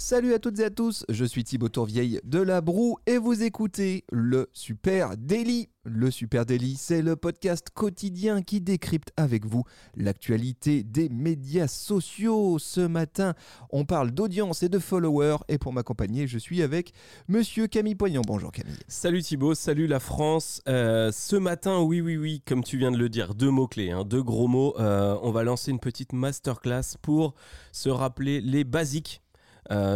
Salut à toutes et à tous, je suis Thibaut Tourvieille de La Broue et vous écoutez le Super Daily. Le Super Daily, c'est le podcast quotidien qui décrypte avec vous l'actualité des médias sociaux. Ce matin, on parle d'audience et de followers et pour m'accompagner, je suis avec monsieur Camille Poignant. Bonjour Camille. Salut Thibaut, salut la France. Euh, ce matin, oui, oui, oui, comme tu viens de le dire, deux mots-clés, hein, deux gros mots. Euh, on va lancer une petite masterclass pour se rappeler les basiques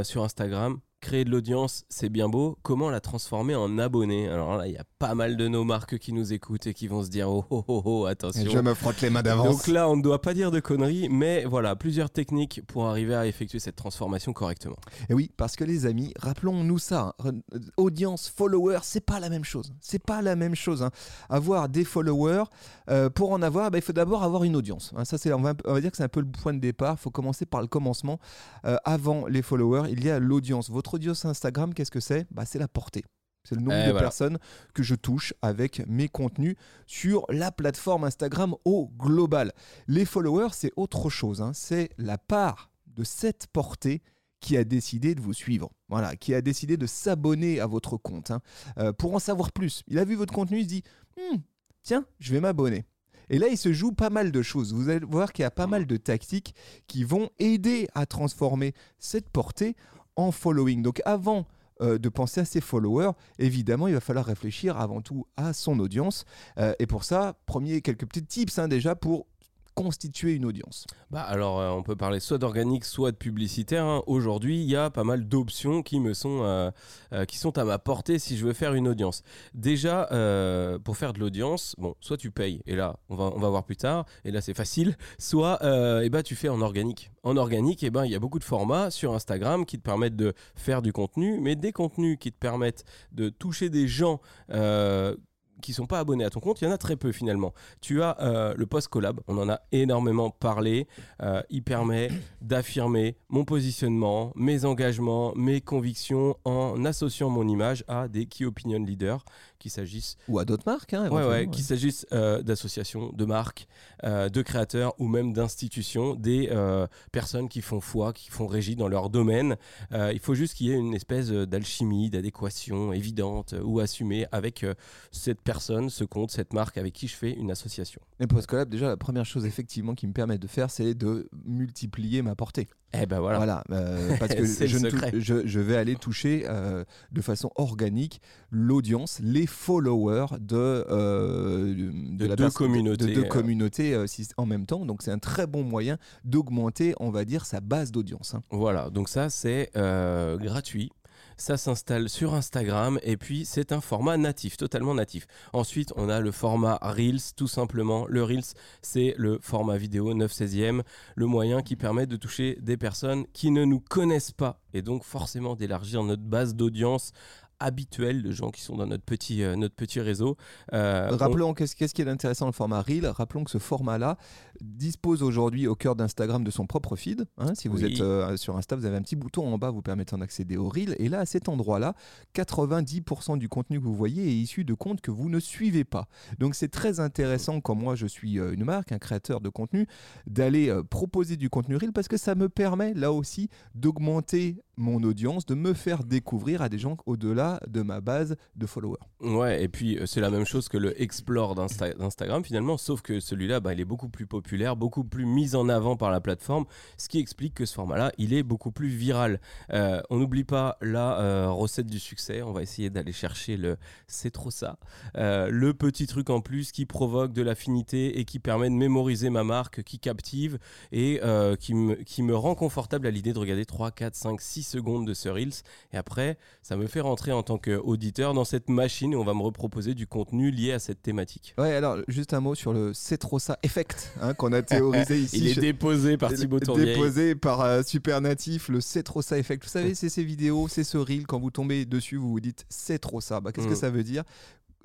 sur Instagram. Créer de l'audience, c'est bien beau. Comment la transformer en abonné? Alors là, il y a pas mal de nos marques qui nous écoutent et qui vont se dire oh oh oh, oh attention. Je me frotte les mains d'avance. Donc là, on ne doit pas dire de conneries, mais voilà, plusieurs techniques pour arriver à effectuer cette transformation correctement. Et oui, parce que les amis, rappelons-nous ça, hein, audience, follower, c'est pas la même chose. C'est pas la même chose. hein. Avoir des followers, euh, pour en avoir, bah, il faut d'abord avoir une audience. hein. Ça, c'est, on, va, on va dire que c'est un peu le point de départ. Il faut commencer par le commencement. Euh, avant les followers, il y a l'audience. Votre audience Instagram, qu'est-ce que c'est? Bah, C'est la portée. C'est le nombre Eh, de voilà. personnes que je touche avec mes contenus sur la plateforme Instagram au global. Les followers, c'est autre chose. hein. C'est la part de cette portée qui a décidé de vous suivre. Voilà, qui a décidé de s'abonner à votre compte. hein. Euh, pour en savoir plus, il a vu votre contenu, il se dit Hmm, tiens, je vais m'abonner. Et là, il se joue pas mal de choses. Vous allez voir qu'il y a pas mal de tactiques qui vont aider à transformer cette portée en following. Donc avant euh, de penser à ses followers, évidemment, il va falloir réfléchir avant tout à son audience. Euh, et pour ça, premier, quelques petits tips hein, déjà pour constituer une audience. Bah alors, euh, on peut parler soit d'organique, soit de publicitaire. hein. Aujourd'hui, il y a pas mal d'options qui me sont, euh, euh, qui sont à ma portée si je veux faire une audience. Déjà, pour faire de l'audience, soit tu payes, et là, on va, on va voir plus tard, et là c'est facile. Soit, eh ben, tu fais en organique. En organique, ben, il y a beaucoup de formats sur Instagram qui te permettent de faire du contenu, mais des contenus qui te permettent de toucher des gens. Qui sont pas abonnés à ton compte, il y en a très peu finalement. Tu as euh, le post collab, on en a énormément parlé. Euh, il permet d'affirmer mon positionnement, mes engagements, mes convictions en associant mon image à des key opinion leaders, qu'il s'agisse Ou à d'autres marques. hein, Ouais, qu'il s'agisse euh, d'associations, de marques, de créateurs ou même d'institutions, des personnes qui font foi, qui font régie dans leur domaine. Il faut juste qu'il y ait une espèce d'alchimie, d'adéquation évidente ou assumée avec cette personne, ce compte, cette marque avec qui je fais une association. Les post collab, déjà, la première chose effectivement qui me permet de faire, c'est de multiplier ma portée. Eh ben voilà. Voilà, euh, parce que je, ne vais aller toucher euh, de façon organique l'audience, les followers de, euh, de, De la deux personne- communautés, de deux communautés en même temps. Donc c'est un très bon moyen d'augmenter, on va dire, sa base d'audience. hein. Voilà, donc ça c'est gratuit. Ça s'installe sur Instagram et puis c'est un format natif, totalement natif. Ensuite, on a le format Reels, tout simplement. Le Reels, c'est le format vidéo 9 16e, le moyen qui permet de toucher des personnes qui ne nous connaissent pas et donc forcément d'élargir notre base d'audience habituelle de gens qui sont dans notre petit, euh, notre petit réseau. Euh, on- Rappelons qu'est-ce qu'est-ce qui est intéressant dans le format Reel. Rappelons que ce format-là dispose aujourd'hui au cœur d'Instagram de son propre feed. hein. si vous Oui. êtes euh, sur Insta, vous avez un petit bouton en bas vous permettant d'accéder au Reel. Et là, à cet endroit-là, 90% du contenu que vous voyez est issu de comptes que vous ne suivez pas. Donc c'est très intéressant quand moi je suis une marque, un créateur de contenu, d'aller proposer du contenu Reel parce que ça me permet là aussi d'augmenter mon audience, de me faire découvrir à des gens au-delà de ma base de followers. Ouais, et puis euh, c'est la même chose que le Explore d'Insta- d'Instagram finalement, sauf que celui-là, bah, il est beaucoup plus populaire, beaucoup plus mis en avant par la plateforme, ce qui explique que ce format-là, il est beaucoup plus viral. Euh, on n'oublie pas la euh, recette du succès, on va essayer d'aller chercher le c'est trop ça, le petit truc en plus qui provoque de l'affinité et qui permet de mémoriser ma marque, qui captive et qui, me, qui me rend confortable à l'idée de regarder 3, 4, 5, 6 secondes de ce Reels. Et après, ça me fait rentrer en tant qu'auditeur dans cette machine et on va me reproposer du contenu lié à cette thématique. Ouais, alors juste un mot sur le C'est trop ça effect hein, qu'on a théorisé ici. Il est déposé par Thibaut Tourvieille. déposé par euh, Super Natif, le C'est trop ça effect. Vous savez, c'est ces vidéos, c'est ce reel, quand vous tombez dessus, vous vous dites C'est trop ça. Bah, Qu'est-ce que Mm. ça veut dire?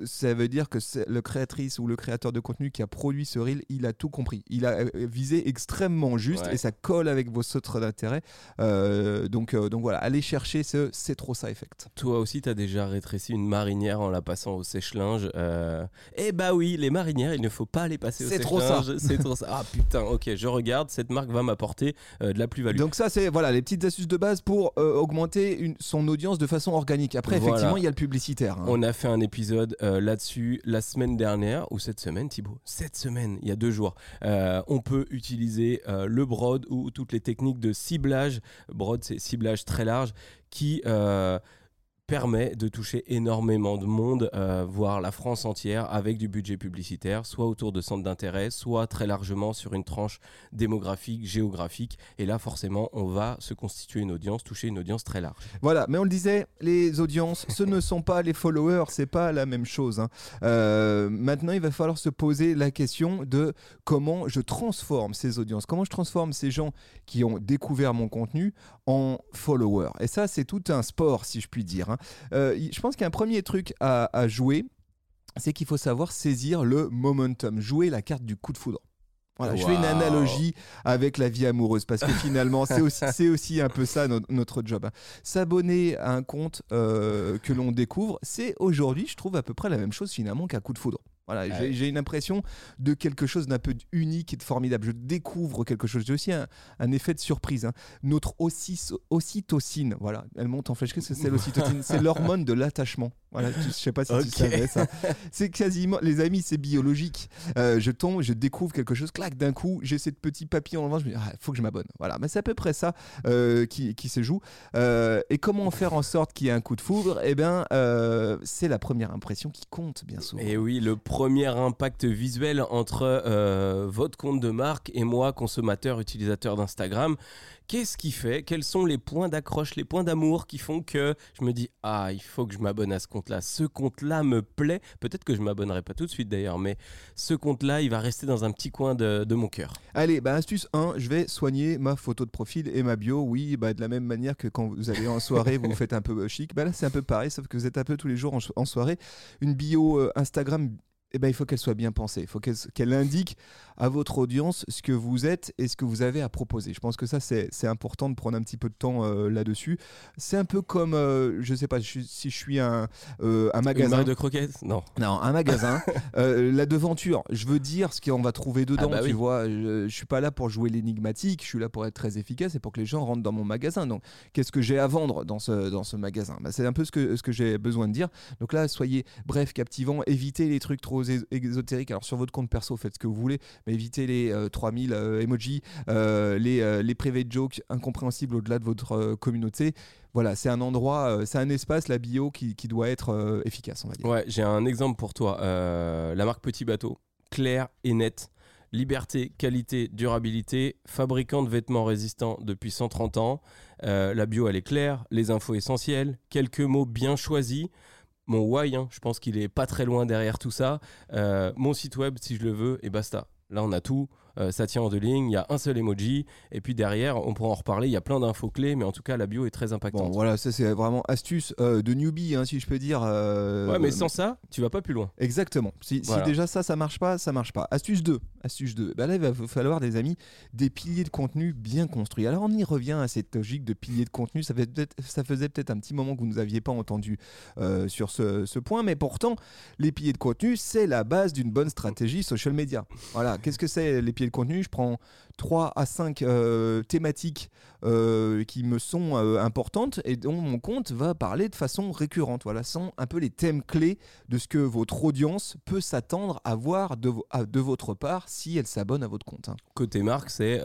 Ça veut dire que c'est le créatrice ou le créateur de contenu qui a produit ce reel, il a tout compris. Il a euh, visé extrêmement juste Ouais. et ça colle avec vos centres d'intérêt. Euh, donc, euh, donc voilà, allez chercher ce c'est trop ça effect. Toi aussi, t'as déjà rétréci une marinière en la passant au sèche-linge. Euh... Eh bah oui, les marinières, il ne faut pas les passer au C'est trop sèche-linge. C'est trop ça. Ah putain, ok, je regarde, cette marque va m'apporter de la plus-value. Donc ça c'est voilà les petites astuces de base pour augmenter une- son audience de façon organique. Après Voilà. effectivement il y a le publicitaire. hein. On a fait un épisode euh, là-dessus la semaine dernière, ou cette semaine, Thibaut Cette semaine, il y a deux jours. Euh, on peut utiliser euh, le broad ou toutes les techniques de ciblage. Broad, c'est ciblage très large qui permet de toucher énormément de monde, euh, voire la France entière, avec du budget publicitaire, soit autour de centres d'intérêt, soit très largement sur une tranche démographique, géographique. Et là, forcément, on va se constituer une audience, toucher une audience très large. Voilà, mais on le disait, les audiences, ce ne sont pas les followers, c'est pas la même chose. hein. Euh, maintenant, il va falloir se poser la question de comment je transforme ces audiences, comment je transforme ces gens qui ont découvert mon contenu en followers. Et ça, c'est tout un sport, si je puis dire. hein. Euh, je pense qu'il y a un premier truc à, à jouer, c'est qu'il faut savoir saisir le momentum, jouer la carte du coup de foudre. Voilà, je fais une analogie avec la vie amoureuse parce que finalement c'est aussi, aussi un peu ça no- notre job. hein. S'abonner à un compte euh, que l'on découvre, c'est aujourd'hui, je trouve, à peu près la même chose finalement qu'un coup de foudre. Voilà, j'ai- Ouais. j'ai une impression de quelque chose d'un peu unique et de formidable. Je découvre quelque chose. J'ai aussi un, un effet de surprise. hein. Notre ocytocine, voilà, elle monte en flèche. Qu'est-ce que c'est l'ocytocine? C'est l'hormone de l'attachement. Voilà, je sais pas si tu savais ça. C'est quasiment, les amis, c'est biologique. Euh, je tombe, je découvre quelque chose, clac, d'un coup, j'ai ces petits papillons en le ventre, je me dis, il faut que je m'abonne. Voilà, mais c'est à peu près ça euh, qui, qui se joue. Euh, et comment faire en sorte qu'il y ait un coup de foudre? Eh bien, c'est la première impression qui compte, bien souvent. Et oui, le premier impact visuel entre euh, votre compte de marque et moi, consommateur, utilisateur d'Instagram, qu'est-ce qui fait Quels sont les points d'accroche, les points d'amour qui font que je me dis Ah, il faut que je m'abonne à ce compte-là. Ce compte-là me plaît. Peut-être que je m'abonnerai pas tout de suite d'ailleurs, mais ce compte-là, il va rester dans un petit coin de, mon cœur. Allez, bah, astuce 1, je vais soigner ma photo de profil et ma bio. Oui, bah, de la même manière que quand vous allez en soirée, vous vous faites un peu chic. Bah, là, c'est un peu pareil, sauf que vous êtes un peu tous les jours en, en soirée. Une bio euh, Instagram, eh ben, il faut qu'elle soit bien pensée. Il faut qu'elle indique à votre audience ce que vous êtes et ce que vous avez à proposer. Je pense que ça, c'est important de prendre un petit peu de temps euh, là-dessus. C'est un peu comme, euh, je sais pas, je si je suis un, euh, un Une magasin. marque de croquettes? Non. Non, un magasin. La devanture, je veux dire ce qu'on va trouver dedans, Ah bah tu oui. vois. Je, je suis pas là pour jouer l'énigmatique, je suis là pour être très efficace et pour que les gens rentrent dans mon magasin. Donc, qu'est-ce que j'ai à vendre dans ce, dans ce magasin? Bah, C'est un peu ce que, ce que j'ai besoin de dire. Donc là, soyez bref, captivant, évitez les trucs trop é- exotériques. Alors, sur votre compte perso, faites ce que vous voulez, mais évitez les euh, 3000 euh, emojis, euh, les, euh, les private jokes incompréhensibles au-delà de votre euh, communauté. Voilà, c'est un endroit, euh, c'est un espace, la bio, qui, qui doit être euh, efficace, on va dire. Ouais, j'ai un exemple pour toi. Euh, la marque Petit Bateau, claire et nette. Liberté, qualité, durabilité, fabricant de vêtements résistants depuis 130 ans. Euh, la bio, elle est claire, les infos essentielles, quelques mots bien choisis. Mon why, hein, je pense qu'il est pas très loin derrière tout ça. Euh, mon site web, si je le veux, et basta. Là, on a tout. Euh, ça tient en deux lignes. Il y a un seul emoji. Et puis derrière, on pourra en reparler. Il y a plein d'infos clés, mais en tout cas, la bio est très Bon, impactante. voilà, ça c'est vraiment astuce euh, de newbie, hein, si je peux dire. euh, ouais, mais sans ça, tu vas pas plus loin. Exactement. Si, déjà ça, ça marche pas, ça marche pas. Astuce 2. Astuce 2. Bah là, il va falloir, des amis, des piliers de contenu bien construits. Alors, on y revient à cette logique de piliers de contenu. Ça, fait ça faisait peut-être un petit moment que vous ne nous aviez pas entendu sur ce, ce point, mais pourtant, les piliers de contenu, c'est la base d'une bonne stratégie social media. Voilà. Qu'est-ce que c'est les piliers contenu Je prends 3 à 5 euh, thématiques euh, qui me sont euh, importantes et dont mon compte va parler de façon récurrente. Voilà, sont un peu les thèmes clés de ce que votre audience peut s'attendre à voir de, votre part si elle s'abonne à votre compte. hein. Côté marque, c'est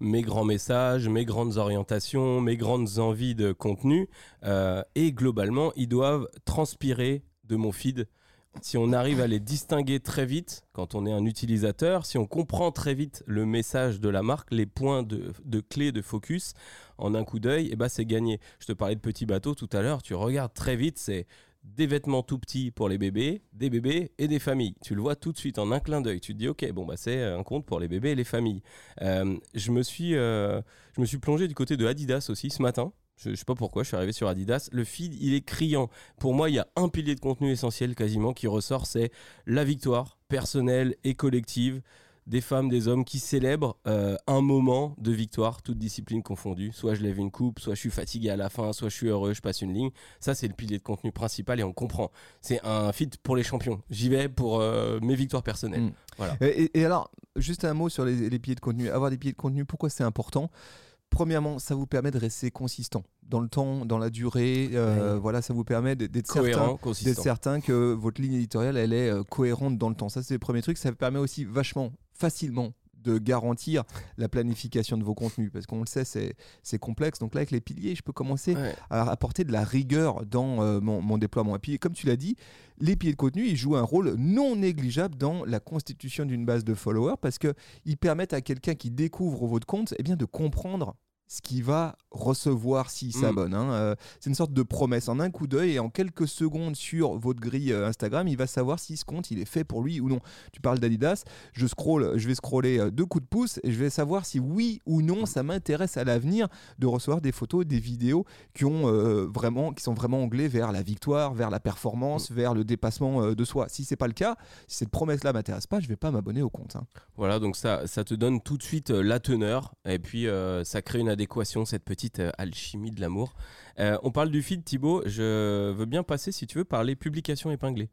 mes grands messages, mes grandes orientations, mes grandes envies de contenu. et globalement, ils doivent transpirer de mon feed. Si on arrive à les distinguer très vite, quand on est un utilisateur, si on comprend très vite le message de la marque, les points de, clé de focus, en un coup d'œil, eh ben c'est gagné. Je te parlais de petits bateaux tout à l'heure, tu regardes très vite, c'est des vêtements tout petits pour les bébés, des bébés et des familles. Tu le vois tout de suite en un clin d'œil. Tu te dis, ok, bon, bah, c'est un compte pour les bébés et les familles. Euh, je, me suis, euh, je me suis plongé du côté de Adidas aussi ce matin Je, je sais pas pourquoi, je suis arrivé sur Adidas. Le feed, il est criant. Pour moi, il y a un pilier de contenu essentiel quasiment qui ressort, c'est la victoire personnelle et collective des femmes, des hommes qui célèbrent euh, un moment de victoire, toutes disciplines confondues. Soit je lève une coupe, soit je suis fatigué à la fin, soit je suis heureux, je passe une ligne. Ça, c'est le pilier de contenu principal et on comprend. C'est un feed pour les champions. J'y vais pour euh, mes victoires personnelles. Mm. Voilà. Et, et alors, juste un mot sur les, les piliers de contenu. Avoir des piliers de contenu, pourquoi c'est important? Premièrement, ça vous permet de rester consistant dans le temps, dans la durée. euh, Ouais. Voilà, ça vous permet d'être certain, certain que votre ligne éditoriale, elle est euh, cohérente dans le temps. Ça, c'est le premier truc. Ça permet aussi vachement, facilement de garantir la planification de vos contenus parce qu'on le sait c'est c'est complexe donc là avec les piliers je peux commencer Ouais. à apporter de la rigueur dans euh, mon, mon déploiement. Et puis, comme tu l'as dit, les piliers de contenu, ils jouent un rôle non négligeable dans la constitution d'une base de followers parce qu'ils permettent à quelqu'un qui découvre votre compte eh bien, de comprendre ce qu'il va recevoir s'il Mm. s'abonne. hein. Euh, c'est une sorte de promesse. En un coup d'œil et en quelques secondes sur votre grille euh, Instagram, il va savoir si ce compte il est fait pour lui ou non. Tu parles d'Adidas, je scroll, je vais scroller euh, deux coups de pouce et je vais savoir si oui ou non ça m'intéresse à l'avenir de recevoir des photos, des vidéos qui ont vraiment, qui sont vraiment anglais vers la victoire, vers la performance, vers le dépassement de soi. Si c'est pas le cas, si cette promesse-là m'intéresse pas, je vais pas m'abonner au compte. hein. Voilà, donc ça, ça te donne tout de suite la teneur et puis ça crée une adéquation, cette petite euh, alchimie de l'amour. Euh, on parle du feed, Thibaut. Je veux bien passer, si tu veux, par les publications épinglées.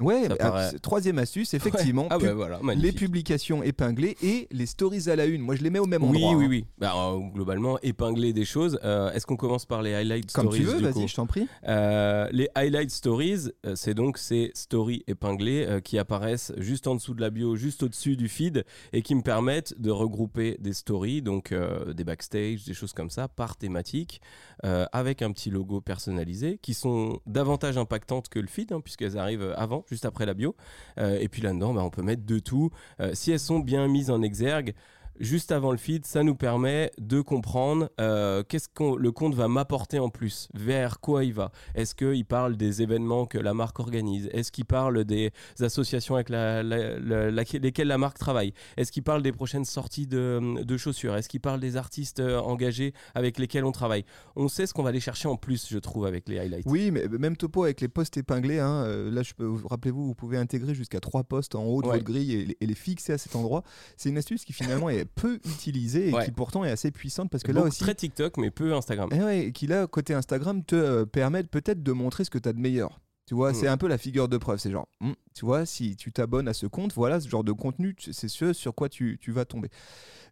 Ouais, paraît- troisième astuce, effectivement, Ah pub- bah voilà, les publications épinglées et les stories à la une. Moi, je les mets au même Oui, endroit. oui, hein. oui. Bah, euh, globalement, épingler des choses. Euh, Est-ce qu'on commence par les highlight Comme stories tu veux, vas-y, je t'en prie. Euh, les highlight stories, c'est donc ces stories épinglées qui apparaissent juste en dessous de la bio, juste au-dessus du feed et qui me permettent de regrouper des stories, donc des backstage, des choses comme ça, par thématique, avec un petit logo personnalisé, qui sont davantage impactantes que le feed, hein, puisqu'elles arrivent avant, juste après la bio. Euh, et puis là-dedans, bah, on peut mettre de tout. Euh, si elles sont bien mises en exergue, juste avant le feed, ça nous permet de comprendre euh, qu'est-ce que le compte va m'apporter en plus, vers quoi il va. Est-ce qu'il parle des événements que la marque organise? Est-ce qu'il parle des associations avec la- la- la- laquelle- lesquelles la marque travaille? Est-ce qu'il parle des prochaines sorties de, de chaussures? Est-ce qu'il parle des artistes euh, engagés avec lesquels on travaille? On sait ce qu'on va aller chercher en plus, je trouve, avec les highlights. Oui, mais même topo avec les posts épinglés. hein, euh, là, je peux, rappelez-vous, vous pouvez intégrer jusqu'à trois posts en haut de Ouais. votre grille et, et les fixer à cet endroit. C'est une astuce qui finalement est peu utilisée et Ouais. qui pourtant est assez puissante parce que là aussi, Très TikTok, mais peu Instagram. Eh ouais, et qui là, côté Instagram, te euh, permettent peut-être de montrer ce que tu as de meilleur. Tu vois, Mm. c'est un peu la figure de preuve. C'est genre, hmm, tu vois, si tu t'abonnes à ce compte, voilà ce genre de contenu, c'est ce sur quoi tu, tu vas tomber.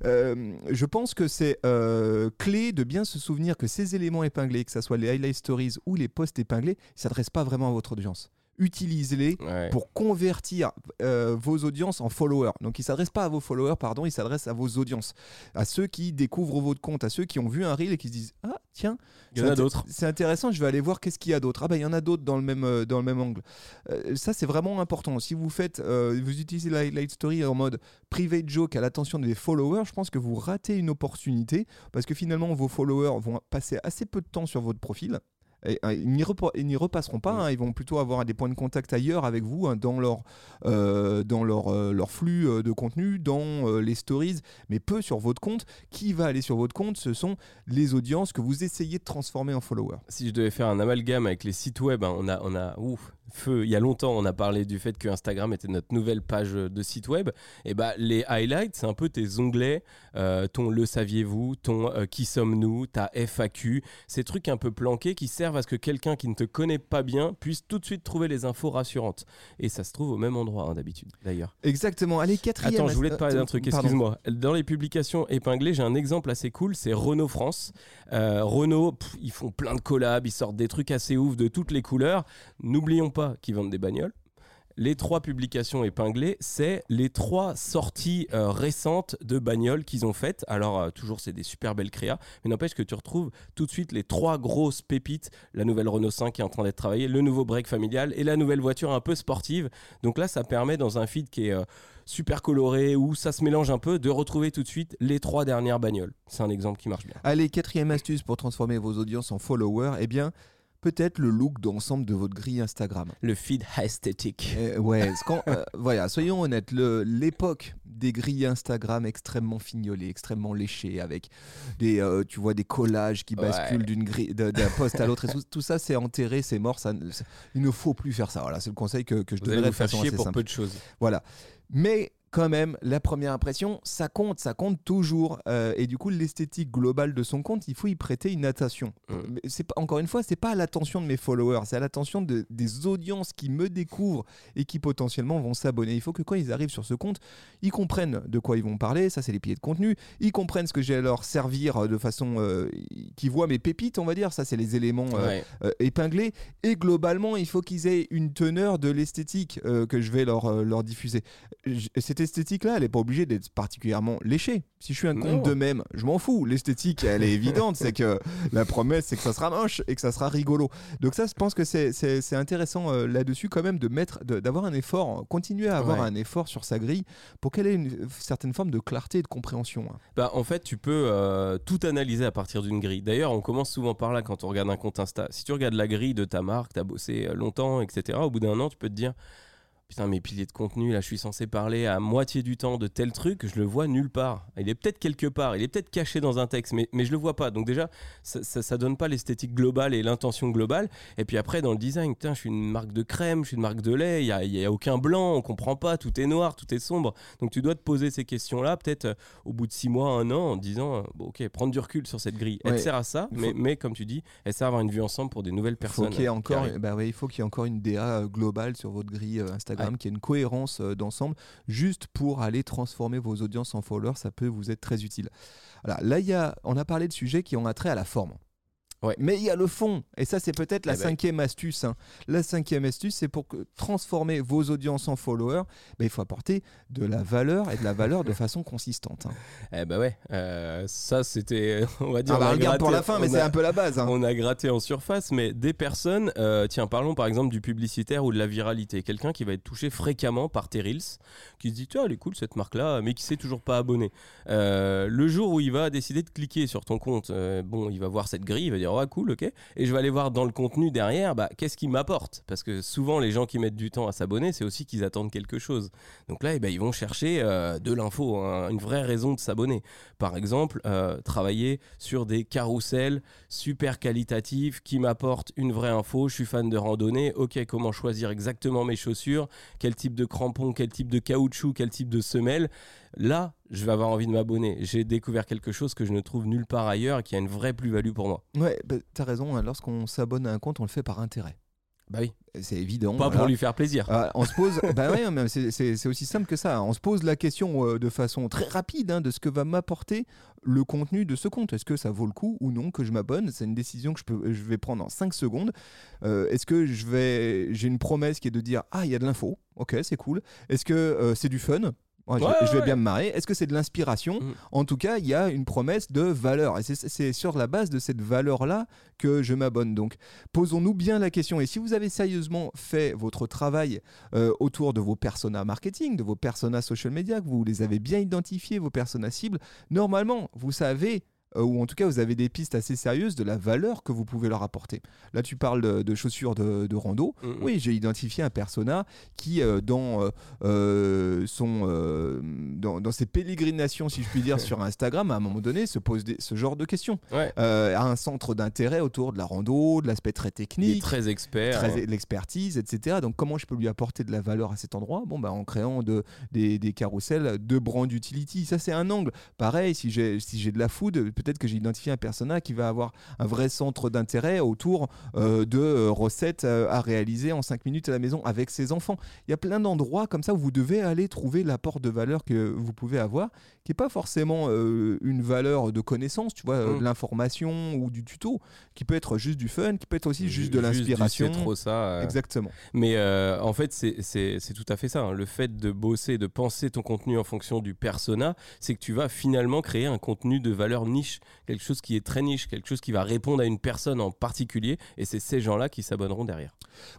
Euh, je pense que c'est euh, clé de bien se souvenir que ces éléments épinglés, que ce soit les highlight stories ou les posts épinglés, ne s'adressent pas vraiment à votre audience. Utilisez-les Ouais. pour convertir euh, vos audiences en followers. Donc, il ne s'adresse pas à vos followers, pardon, il s'adresse à vos audiences, à ceux qui découvrent votre compte, à ceux qui ont vu un reel et qui se disent Ah, tiens, Il y en a d'autres. C'est intéressant, je vais aller voir qu'est-ce qu'il y a d'autre. Ah, bah, il y en a d'autres dans, le même, euh, dans le même angle. Euh, ça, c'est vraiment important. Si vous faites, euh, vous utilisez la Highlight Story en mode private joke à l'attention des followers, je pense que vous ratez une opportunité parce que finalement, vos followers vont passer assez peu de temps sur votre profil. Et, euh, ils n'y repasseront pas, Mm. hein, ils vont plutôt avoir des points de contact ailleurs avec vous, hein, dans leur, euh, dans leur, euh, leur flux de contenu, dans euh, les stories, mais peu sur votre compte. Qui va aller sur votre compte Ce sont les audiences que vous essayez de transformer en followers. si je devais faire un amalgame avec les sites web, hein, on a, on a ouf, feu. Il y a longtemps, on a parlé du fait que Instagram était notre nouvelle page de site web. Et bah, les highlights, c'est un peu tes onglets, euh, ton le saviez-vous, ton euh, qui sommes-nous, ta FAQ, ces trucs un peu planqués qui servent à ce que quelqu'un qui ne te connaît pas bien puisse tout de suite trouver les infos rassurantes. Et ça se trouve au même endroit hein, d'habitude, d'ailleurs. Exactement. Allez, quatrième. Attends, je voulais te parler d'un euh, truc, excuse-moi. Dans les publications épinglées, j'ai un exemple assez cool, c'est Renault France. Euh, Renault, pff, ils font plein de collabs, ils sortent des trucs assez ouf de toutes les couleurs. N'oublions pas qu'ils vendent des bagnoles. Les trois publications épinglées, c'est les trois sorties euh, récentes de bagnoles qu'ils ont faites. Alors, euh, toujours, c'est des super belles créas, mais n'empêche que tu retrouves tout de suite les trois grosses pépites la nouvelle Renault 5 qui est en train d'être travaillée, le nouveau break familial et la nouvelle voiture un peu sportive. Donc là, ça permet dans un feed qui est euh, super coloré où ça se mélange un peu de retrouver tout de suite les trois dernières bagnoles. C'est un exemple qui marche bien. Allez, quatrième astuce pour transformer vos audiences en followers, eh bien, peut-être le look d'ensemble de votre grille Instagram. Le feed esthétique. Eh, ouais, euh, voilà, soyons honnêtes, l'époque des grilles Instagram extrêmement fignolées, extrêmement léchées, avec des, euh, tu vois, des collages qui basculent d'une grille, d'un poste à l'autre. Et tout, ça, c'est enterré, c'est mort. Ça, il ne faut plus faire ça. Voilà, c'est le conseil que, que je donnerais de façon chier pour peu de choses. Voilà. Mais quand même, la première impression, ça compte, ça compte toujours. Euh, et du coup, l'esthétique globale de son compte, il faut y prêter une attention. Mm. C'est encore une fois, c'est pas à l'attention de mes followers, c'est à l'attention de, des audiences qui me découvrent et qui potentiellement vont s'abonner. Il faut que quand ils arrivent sur ce compte, ils comprennent de quoi ils vont parler. Ça, c'est les piliers de contenu. Ils comprennent ce que j'ai à leur servir de façon euh, qu'ils voient mes pépites, on va dire. Ça, c'est les éléments euh, épinglés. Et globalement, il faut qu'ils aient une teneur de l'esthétique que je vais leur, leur diffuser. C'était esthétique-là, elle n'est pas obligée d'être particulièrement léchée. Si je suis un compte de même, je m'en fous. L'esthétique, elle est évidente. c'est que la promesse, c'est que ça sera moche et que ça sera rigolo. Donc ça, je pense que c'est intéressant euh, là-dessus quand même de mettre, d'avoir un effort, continuer à avoir un effort sur sa grille pour qu'elle ait une certaine forme de clarté et de compréhension. Hein. Bah, en fait, tu peux euh, tout analyser à partir d'une grille. D'ailleurs, on commence souvent par là quand on regarde un compte Insta. Si tu regardes la grille de ta marque, tu as bossé euh, longtemps, etc., au bout d'un an, tu peux te dire putain, mes piliers de contenu, là, je suis censé parler à moitié du temps de tel truc, je le vois nulle part. Il est peut-être quelque part, il est peut-être caché dans un texte, mais, mais je le vois pas. Donc déjà, ça, ça, donne pas l'esthétique globale et l'intention globale. Et puis après, dans le design, putain, je suis une marque de crème, je suis une marque de lait, il y a, y a, aucun blanc, on comprend pas, tout est noir, tout est sombre. Donc tu dois te poser ces questions-là, peut-être euh, au bout de six mois, un an, en disant, euh, bon, ok, prendre du recul sur cette grille. Elle sert à ça, mais, mais comme tu dis, elle sert à avoir une vue ensemble pour des nouvelles personnes. Faut qu'il y ait encore, bah il faut qu'il y ait encore une DA euh, globale sur votre grille Instagram, qui ait une cohérence euh, d'ensemble, juste pour aller transformer vos audiences en followers, ça peut vous être très utile. là, y a, on a parlé de sujets qui ont attrait à la forme. Mais il y a le fond, et ça c'est peut-être la eh ben. cinquième astuce. Hein. La cinquième astuce, c'est pour que, transformer vos audiences en followers, ben, il faut apporter de la valeur et de la valeur de façon consistante. Hein. Eh ben ouais, euh, ça c'était, on va dire. Ah bah, pour la fin, mais c'est un peu la base. Hein. On a gratté en surface, mais des personnes, euh, tiens, parlons par exemple du publicitaire ou de la viralité. Quelqu'un qui va être touché fréquemment par tes reels, qui se dit, tu elle est cool cette marque-là, mais qui s'est toujours pas abonné. Euh, le jour où il va décider de cliquer sur ton compte, bon, il va voir cette grille, il va dire, cool, ok. Et je vais aller voir dans le contenu derrière, bah, qu'est-ce qui m'apporte Parce que souvent, les gens qui mettent du temps à s'abonner, c'est aussi qu'ils attendent quelque chose. Donc là, eh ben, ils vont chercher euh, de l'info, hein, une vraie raison de s'abonner. Par exemple, euh, travailler sur des carousels super qualitatifs qui m'apportent une vraie info. Je suis fan de randonnée, ok, comment choisir exactement mes chaussures, quel type de crampons, quel type de caoutchouc, quel type de semelle. Là, je vais avoir envie de m'abonner. J'ai découvert quelque chose que je ne trouve nulle part ailleurs et qui a une vraie plus-value pour moi. Ouais, bah, tu as raison. Hein. Lorsqu'on s'abonne à un compte, on le fait par intérêt. Bah oui. C'est évident. Pas pour lui faire plaisir. Ah, on se pose. bah ouais, c'est aussi simple que ça. On se pose la question euh, de façon très rapide hein, de ce que va m'apporter le contenu de ce compte. Est-ce que ça vaut le coup ou non que je m'abonne? C'est une décision que je, peux, je vais prendre en 5 secondes. Euh, est-ce que je vais, j'ai une promesse qui est de dire ah il y a de l'info, ok c'est cool. Est-ce que euh, c'est du fun? Je, vais bien me marrer. Est-ce que c'est de l'inspiration mm. En tout cas, il y a une promesse de valeur. Et c'est sur la base de cette valeur-là que je m'abonne. Donc, posons-nous bien la question. Et si vous avez sérieusement fait votre travail euh, autour de vos personas marketing, de vos personas social media, que vous les avez bien identifiés, vos personas cibles, normalement, vous savez ou en tout cas vous avez des pistes assez sérieuses de la valeur que vous pouvez leur apporter. Là tu parles de, chaussures de, rando. Mm, mm. Oui, j'ai identifié un persona qui euh, dans, euh, son, dans, ses pérégrinations, si je puis dire, sur Instagram, à un moment donné, se pose ce genre de questions. a un centre d'intérêt autour de la rando, de l'aspect très technique. très expert. Très, l'expertise, etc. Donc comment je peux lui apporter de la valeur à cet endroit? Bon, bah, en créant de, des, des carousels de brand utility. Ça c'est un angle. Pareil, si j'ai si de la food, peut-être que j'ai identifié un personnage qui va avoir un vrai centre d'intérêt autour euh, de euh, recettes euh, à réaliser en 5 minutes à la maison avec ses enfants. Il y a plein d'endroits comme ça où vous devez aller trouver l'apport de valeur que vous pouvez avoir, qui n'est pas forcément une valeur de connaissance, tu vois, de mmh. l'information ou du tuto, qui peut être juste du fun, qui peut être aussi juste de l'inspiration. C'est trop ça. Exactement. Mais en fait, c'est tout à fait ça. Hein. Le fait de bosser, de penser ton contenu en fonction du persona, c'est que tu vas finalement créer un contenu de valeur niche niche, quelque chose qui est très niche, quelque chose qui va répondre à une personne en particulier. Et c'est ces gens-là qui s'abonneront derrière.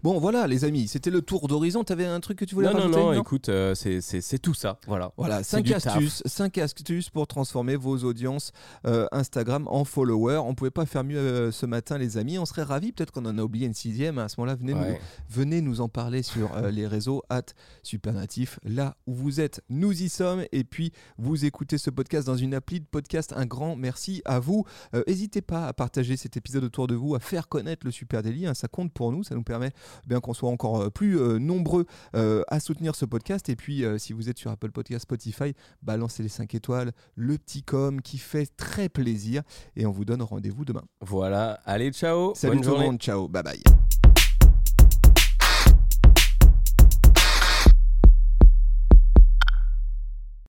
Bon, voilà, les amis, c'était le tour d'horizon. Tu avais un truc que tu voulais Non, non, rajouter non, écoute, euh, c'est- tout ça. Voilà. Voilà, C'est 5 du taf. astuces, cinq astuces pour transformer vos audiences euh, Instagram en followers. On pouvait pas faire mieux euh, ce matin, les amis. On serait ravis. Peut-être qu'on en a oublié une sixième. À ce moment-là, venez, Ouais. nous, venez nous en parler sur les réseaux at Supernatif, là où vous êtes. Nous y sommes. Et puis, vous écoutez ce podcast dans une appli de podcast. Un grand merci à vous. Euh, N'hésitez pas à partager cet épisode autour de vous, à faire connaître le Super Daily. hein. ça compte pour nous. Ça nous permet eh bien qu'on soit encore euh, plus euh, nombreux à soutenir ce podcast. Et puis, si vous êtes sur Apple Podcast, Spotify, balancez les 5 étoiles, le petit com qui fait très plaisir. Et on vous donne rendez-vous demain. Voilà. Allez, ciao. Salut Bonne tout journée. le monde, ciao, bye bye.